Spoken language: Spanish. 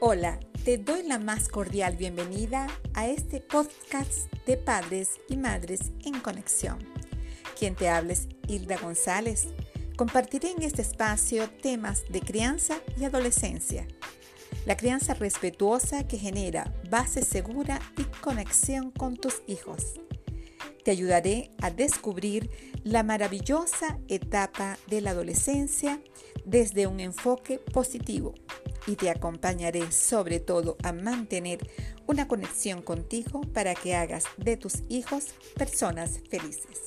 Hola, te doy la más cordial bienvenida a este podcast de padres y madres en conexión. Quien te hables, Hilda González. Compartiré en este espacio temas de crianza y adolescencia. La crianza respetuosa que genera base segura y conexión con tus hijos. Te ayudaré a descubrir la maravillosa etapa de la adolescencia desde un enfoque positivo y te acompañaré sobre todo a mantener una conexión contigo para que hagas de tus hijos personas felices.